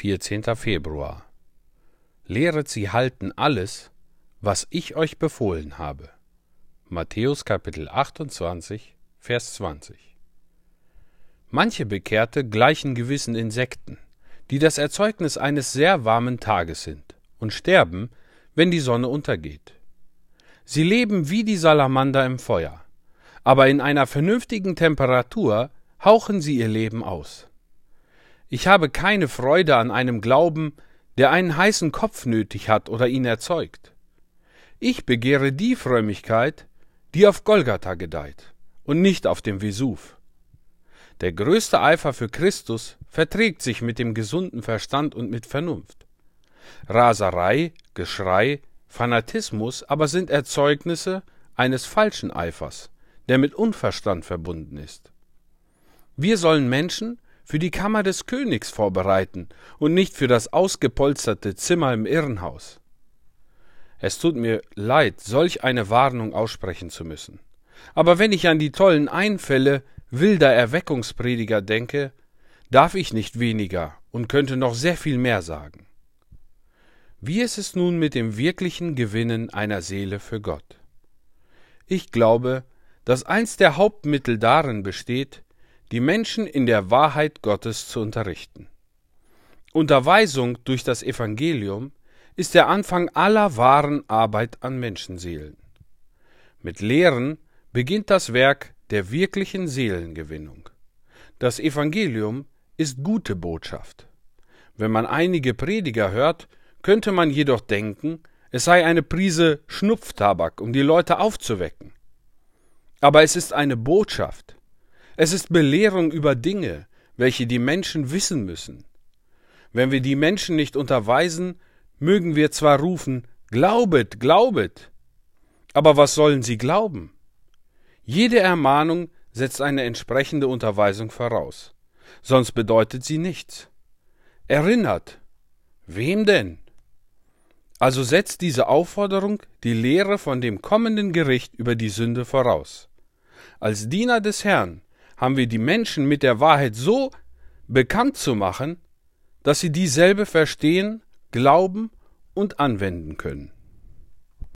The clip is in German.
14. Februar. Lehret sie halten alles, was ich euch befohlen habe. Matthäus Kapitel 28, Vers 20. Manche Bekehrte gleichen gewissen Insekten, die das Erzeugnis eines sehr warmen Tages sind und sterben, wenn die Sonne untergeht. Sie leben wie die Salamander im Feuer, aber in einer vernünftigen Temperatur hauchen sie ihr Leben aus. Ich habe keine Freude an einem Glauben, der einen heißen Kopf nötig hat oder ihn erzeugt. Ich begehre die Frömmigkeit, die auf Golgatha gedeiht und nicht auf dem Vesuv. Der größte Eifer für Christus verträgt sich mit dem gesunden Verstand und mit Vernunft. Raserei, Geschrei, Fanatismus aber sind Erzeugnisse eines falschen Eifers, der mit Unverstand verbunden ist. Wir sollen Menschen für die Kammer des Königs vorbereiten und nicht für das ausgepolsterte Zimmer im Irrenhaus. Es tut mir leid, solch eine Warnung aussprechen zu müssen. Aber wenn ich an die tollen Einfälle wilder Erweckungsprediger denke, darf ich nicht weniger und könnte noch sehr viel mehr sagen. Wie ist es nun mit dem wirklichen Gewinnen einer Seele für Gott? Ich glaube, dass eins der Hauptmittel darin besteht, die Menschen in der Wahrheit Gottes zu unterrichten. Unterweisung durch das Evangelium ist der Anfang aller wahren Arbeit an Menschenseelen. Mit Lehren beginnt das Werk der wirklichen Seelengewinnung. Das Evangelium ist gute Botschaft. Wenn man einige Prediger hört, könnte man jedoch denken, es sei eine Prise Schnupftabak, um die Leute aufzuwecken. Aber es ist eine Botschaft. Es ist Belehrung über Dinge, welche die Menschen wissen müssen. Wenn wir die Menschen nicht unterweisen, mögen wir zwar rufen, Glaubet, glaubet, aber was sollen sie glauben? Jede Ermahnung setzt eine entsprechende Unterweisung voraus, sonst bedeutet sie nichts. Erinnert. Wem denn? Also setzt diese Aufforderung die Lehre von dem kommenden Gericht über die Sünde voraus. Als Diener des Herrn haben wir die Menschen mit der Wahrheit so bekannt zu machen, dass sie dieselbe verstehen glauben und anwenden können.